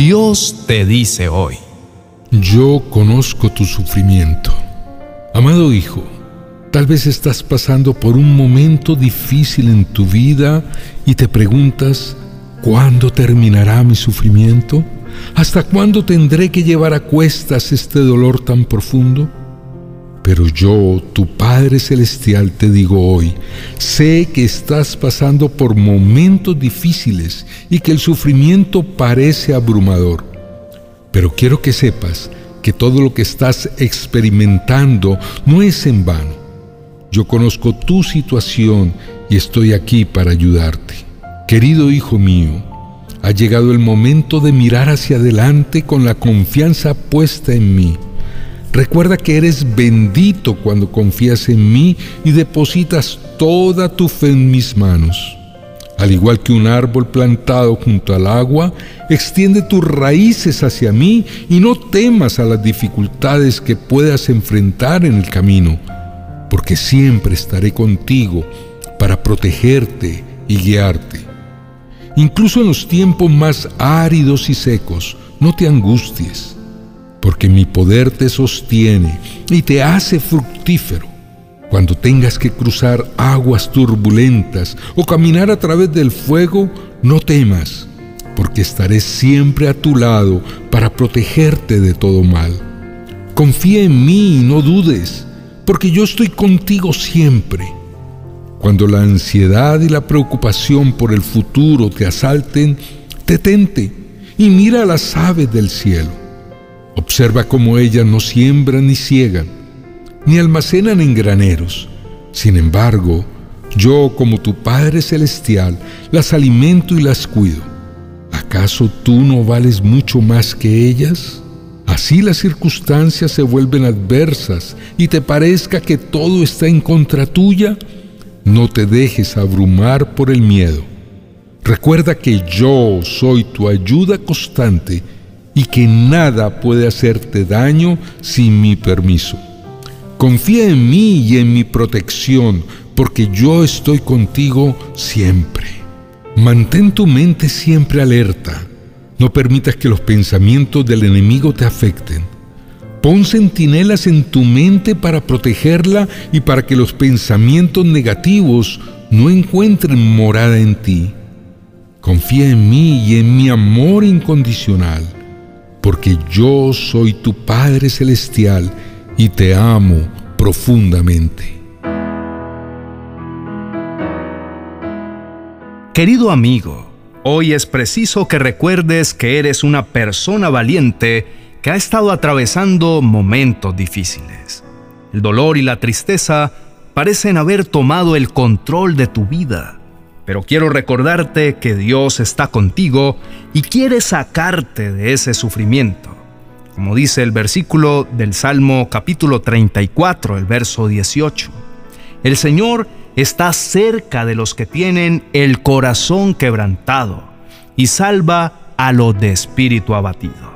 Dios te dice hoy. Yo conozco tu sufrimiento. Amado hijo, tal vez estás pasando por un momento difícil en tu vida y te preguntas, ¿cuándo terminará mi sufrimiento? ¿Hasta cuándo tendré que llevar a cuestas este dolor tan profundo? Pero yo, tu Padre Celestial, te digo hoy, sé que estás pasando por momentos difíciles y que el sufrimiento parece abrumador. Pero quiero que sepas que todo lo que estás experimentando no es en vano. Yo conozco tu situación y estoy aquí para ayudarte. Querido hijo mío, ha llegado el momento de mirar hacia adelante con la confianza puesta en mí. Recuerda que eres bendito cuando confías en mí y depositas toda tu fe en mis manos. Al igual que un árbol plantado junto al agua, extiende tus raíces hacia mí y no temas a las dificultades que puedas enfrentar en el camino, porque siempre estaré contigo para protegerte y guiarte. Incluso en los tiempos más áridos y secos, no te angusties, porque mi poder te sostiene y te hace fructífero. Cuando tengas que cruzar aguas turbulentas o caminar a través del fuego, no temas, porque estaré siempre a tu lado para protegerte de todo mal. Confía en mí y no dudes, porque yo estoy contigo siempre. Cuando la ansiedad y la preocupación por el futuro te asalten, detente y mira a las aves del cielo. Observa cómo ellas no siembran ni ciegan ni almacenan en graneros. Sin embargo, yo como tu Padre Celestial las alimento y las cuido. ¿Acaso tú no vales mucho más que ellas? Así las circunstancias se vuelven adversas y te parezca que todo está en contra tuya, no te dejes abrumar por el miedo. Recuerda que yo soy tu ayuda constante y que nada puede hacerte daño sin mi permiso. Confía en mí y en mi protección, porque yo estoy contigo siempre. Mantén tu mente siempre alerta. No permitas que los pensamientos del enemigo te afecten. Pon centinelas en tu mente para protegerla y para que los pensamientos negativos no encuentren morada en ti. Confía en mí y en mi amor incondicional, porque yo soy tu Padre Celestial y te amo profundamente. Querido amigo, hoy es preciso que recuerdes que eres una persona valiente que ha estado atravesando momentos difíciles. El dolor y la tristeza parecen haber tomado el control de tu vida, pero quiero recordarte que Dios está contigo y quiere sacarte de ese sufrimiento como dice el versículo del Salmo capítulo 34, el verso 18. El Señor está cerca de los que tienen el corazón quebrantado y salva a los de espíritu abatido.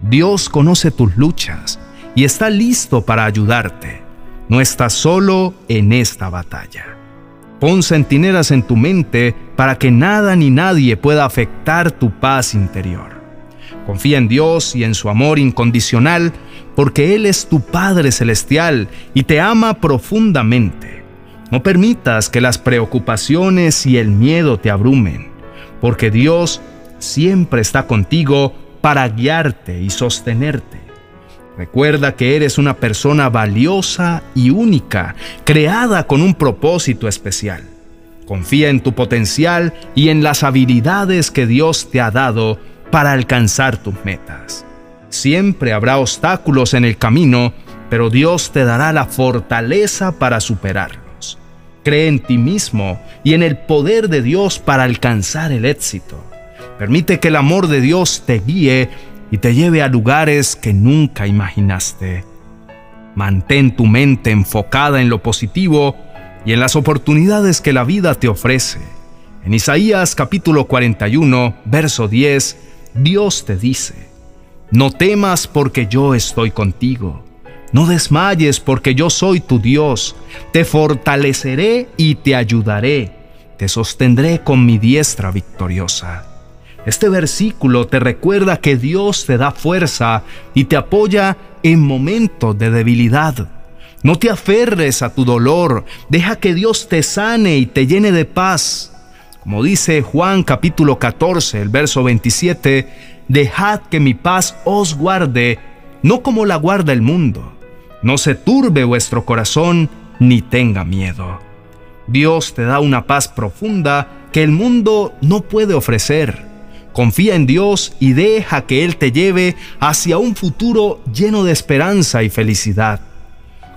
Dios conoce tus luchas y está listo para ayudarte. No estás solo en esta batalla. Pon centinelas en tu mente para que nada ni nadie pueda afectar tu paz interior. Confía en Dios y en su amor incondicional, porque Él es tu Padre Celestial y te ama profundamente. No permitas que las preocupaciones y el miedo te abrumen, porque Dios siempre está contigo para guiarte y sostenerte. Recuerda que eres una persona valiosa y única, creada con un propósito especial. Confía en tu potencial y en las habilidades que Dios te ha dado para alcanzar tus metas. Siempre habrá obstáculos en el camino, pero Dios te dará la fortaleza para superarlos. Cree en ti mismo y en el poder de Dios para alcanzar el éxito. Permite que el amor de Dios te guíe y te lleve a lugares que nunca imaginaste. Mantén tu mente enfocada en lo positivo y en las oportunidades que la vida te ofrece. En Isaías capítulo 41, verso 10, Dios te dice, no temas porque yo estoy contigo, no desmayes porque yo soy tu Dios, te fortaleceré y te ayudaré, te sostendré con mi diestra victoriosa. Este versículo te recuerda que Dios te da fuerza y te apoya en momentos de debilidad. No te aferres a tu dolor, deja que Dios te sane y te llene de paz. Como dice Juan capítulo 14, el verso 27, dejad que mi paz os guarde, no como la guarda el mundo. No se turbe vuestro corazón, ni tenga miedo. Dios te da una paz profunda que el mundo no puede ofrecer. Confía en Dios y deja que Él te lleve hacia un futuro lleno de esperanza y felicidad.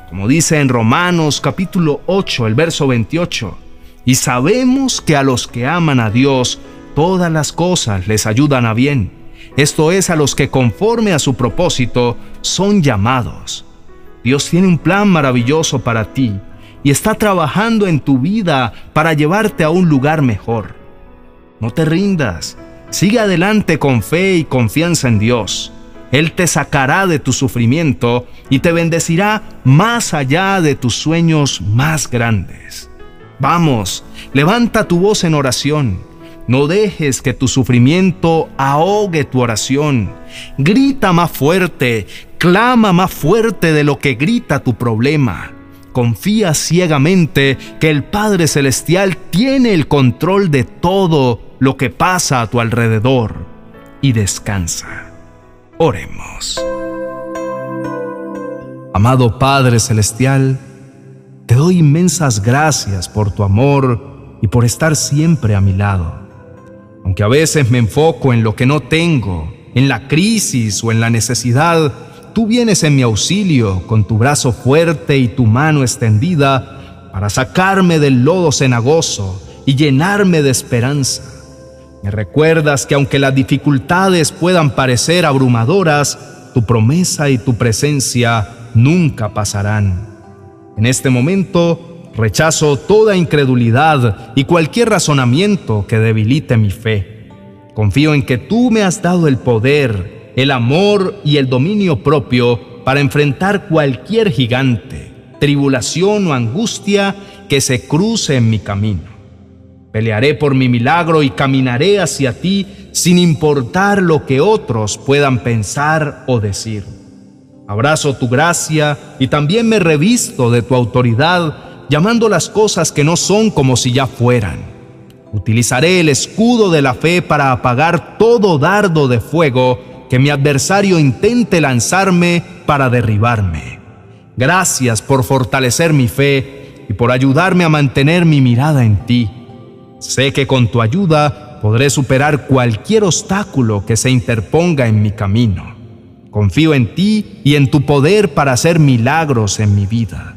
Como dice en Romanos capítulo 8, el verso 28, y sabemos que a los que aman a Dios, todas las cosas les ayudan a bien. Esto es a los que conforme a su propósito son llamados. Dios tiene un plan maravilloso para ti y está trabajando en tu vida para llevarte a un lugar mejor. No te rindas, sigue adelante con fe y confianza en Dios. Él te sacará de tu sufrimiento y te bendecirá más allá de tus sueños más grandes. Vamos, levanta tu voz en oración. No dejes que tu sufrimiento ahogue tu oración. Grita más fuerte, clama más fuerte de lo que grita tu problema. Confía ciegamente que el Padre Celestial tiene el control de todo lo que pasa a tu alrededor y descansa. Oremos. Amado Padre Celestial, te doy inmensas gracias por tu amor y por estar siempre a mi lado. Aunque a veces me enfoco en lo que no tengo, en la crisis o en la necesidad, tú vienes en mi auxilio con tu brazo fuerte y tu mano extendida para sacarme del lodo cenagoso y llenarme de esperanza. Me recuerdas que aunque las dificultades puedan parecer abrumadoras, tu promesa y tu presencia nunca pasarán. En este momento rechazo toda incredulidad y cualquier razonamiento que debilite mi fe. Confío en que tú me has dado el poder, el amor y el dominio propio para enfrentar cualquier gigante, tribulación o angustia que se cruce en mi camino. Pelearé por mi milagro y caminaré hacia ti sin importar lo que otros puedan pensar o decir. Abrazo tu gracia y también me revisto de tu autoridad, llamando las cosas que no son como si ya fueran. Utilizaré el escudo de la fe para apagar todo dardo de fuego que mi adversario intente lanzarme para derribarme. Gracias por fortalecer mi fe y por ayudarme a mantener mi mirada en ti. Sé que con tu ayuda podré superar cualquier obstáculo que se interponga en mi camino. Confío en ti y en tu poder para hacer milagros en mi vida.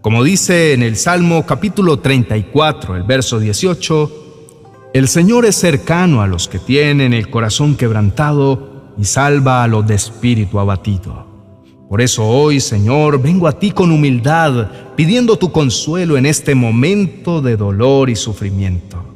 Como dice en el Salmo capítulo 34, el verso 18, el Señor es cercano a los que tienen el corazón quebrantado y salva a los de espíritu abatido. Por eso hoy, Señor, vengo a ti con humildad, pidiendo tu consuelo en este momento de dolor y sufrimiento.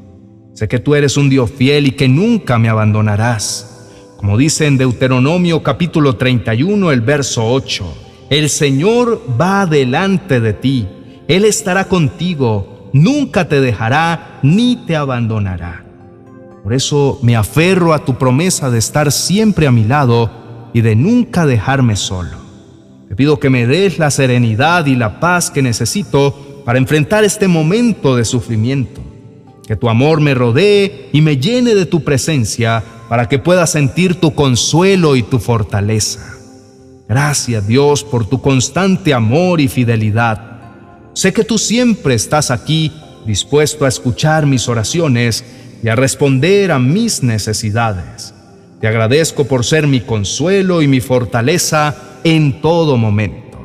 Sé que tú eres un Dios fiel y que nunca me abandonarás. Como dice en Deuteronomio capítulo 31, el verso 8, el Señor va delante de ti, Él estará contigo, nunca te dejará ni te abandonará. Por eso me aferro a tu promesa de estar siempre a mi lado y de nunca dejarme solo. Te pido que me des la serenidad y la paz que necesito para enfrentar este momento de sufrimiento. Que tu amor me rodee y me llene de tu presencia para que pueda sentir tu consuelo y tu fortaleza. Gracias Dios por tu constante amor y fidelidad. Sé que tú siempre estás aquí dispuesto a escuchar mis oraciones y a responder a mis necesidades. Te agradezco por ser mi consuelo y mi fortaleza en todo momento.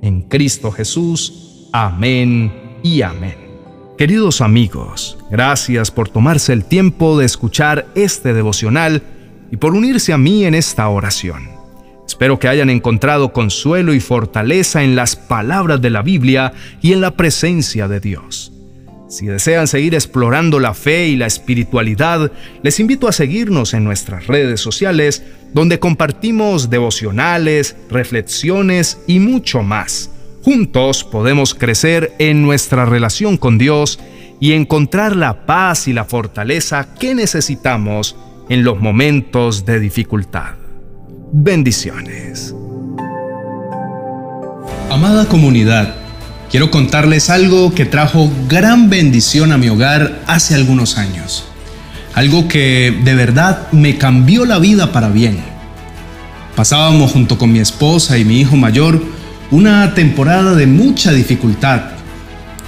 En Cristo Jesús. Amén y amén. Queridos amigos, gracias por tomarse el tiempo de escuchar este devocional y por unirse a mí en esta oración. Espero que hayan encontrado consuelo y fortaleza en las palabras de la Biblia y en la presencia de Dios. Si desean seguir explorando la fe y la espiritualidad, les invito a seguirnos en nuestras redes sociales, donde compartimos devocionales, reflexiones y mucho más. Juntos podemos crecer en nuestra relación con Dios y encontrar la paz y la fortaleza que necesitamos en los momentos de dificultad. Bendiciones. Amada comunidad, quiero contarles algo que trajo gran bendición a mi hogar hace algunos años. Algo que de verdad me cambió la vida para bien. Pasábamos junto con mi esposa y mi hijo mayor una temporada de mucha dificultad.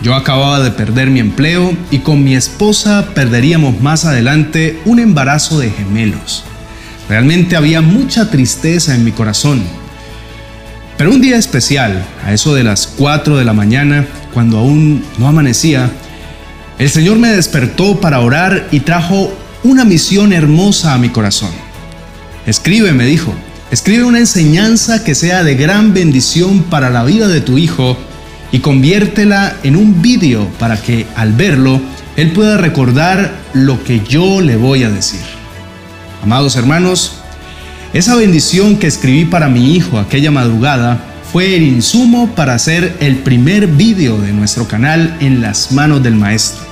Yo acababa de perder mi empleo y con mi esposa perderíamos más adelante un embarazo de gemelos. Realmente había mucha tristeza en mi corazón pero un día especial, a eso de las 4 de la mañana, cuando aún no amanecía, el Señor me despertó para orar y trajo una misión hermosa a mi corazón. Escribe, me dijo, escribe una enseñanza que sea de gran bendición para la vida de tu hijo y conviértela en un vídeo para que al verlo él pueda recordar lo que yo le voy a decir. Amados hermanos, esa bendición que escribí para mi hijo aquella madrugada fue el insumo para hacer el primer vídeo de nuestro canal en las manos del maestro.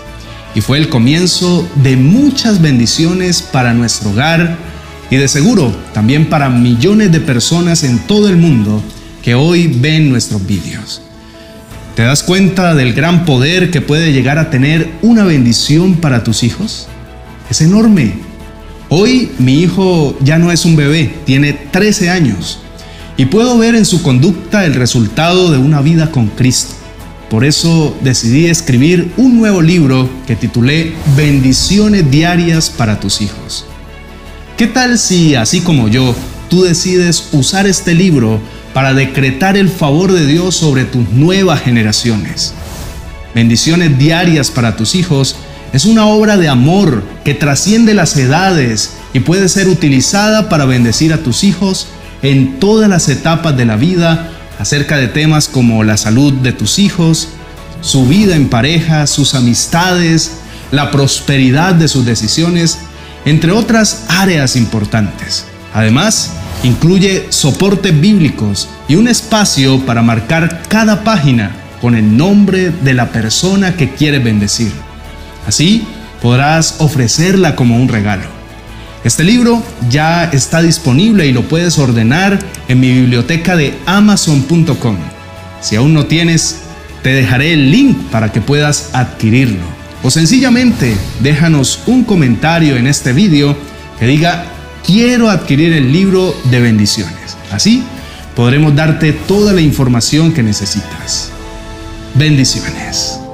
Y fue el comienzo de muchas bendiciones para nuestro hogar y de seguro también para millones de personas en todo el mundo que hoy ven nuestros vídeos. ¿Te das cuenta del gran poder que puede llegar a tener una bendición para tus hijos? Es enorme Hoy mi hijo ya no es un bebé, tiene 13 años y puedo ver en su conducta el resultado de una vida con Cristo. Por eso decidí escribir un nuevo libro que titulé Bendiciones Diarias para tus hijos. ¿Qué tal si, así como yo, tú decides usar este libro para decretar el favor de Dios sobre tus nuevas generaciones? Bendiciones diarias para tus hijos es una obra de amor que trasciende las edades y puede ser utilizada para bendecir a tus hijos en todas las etapas de la vida acerca de temas como la salud de tus hijos, su vida en pareja, sus amistades, la prosperidad de sus decisiones, entre otras áreas importantes. Además, incluye soportes bíblicos y un espacio para marcar cada página con el nombre de la persona que quiere bendecir. Así podrás ofrecerla como un regalo. Este libro ya está disponible y lo puedes ordenar en mi biblioteca de amazon.com. Si aún no tienes, te dejaré el link para que puedas adquirirlo. O sencillamente déjanos un comentario en este vídeo que diga quiero adquirir el libro de bendiciones. Así podremos darte toda la información que necesitas. Bendiciones.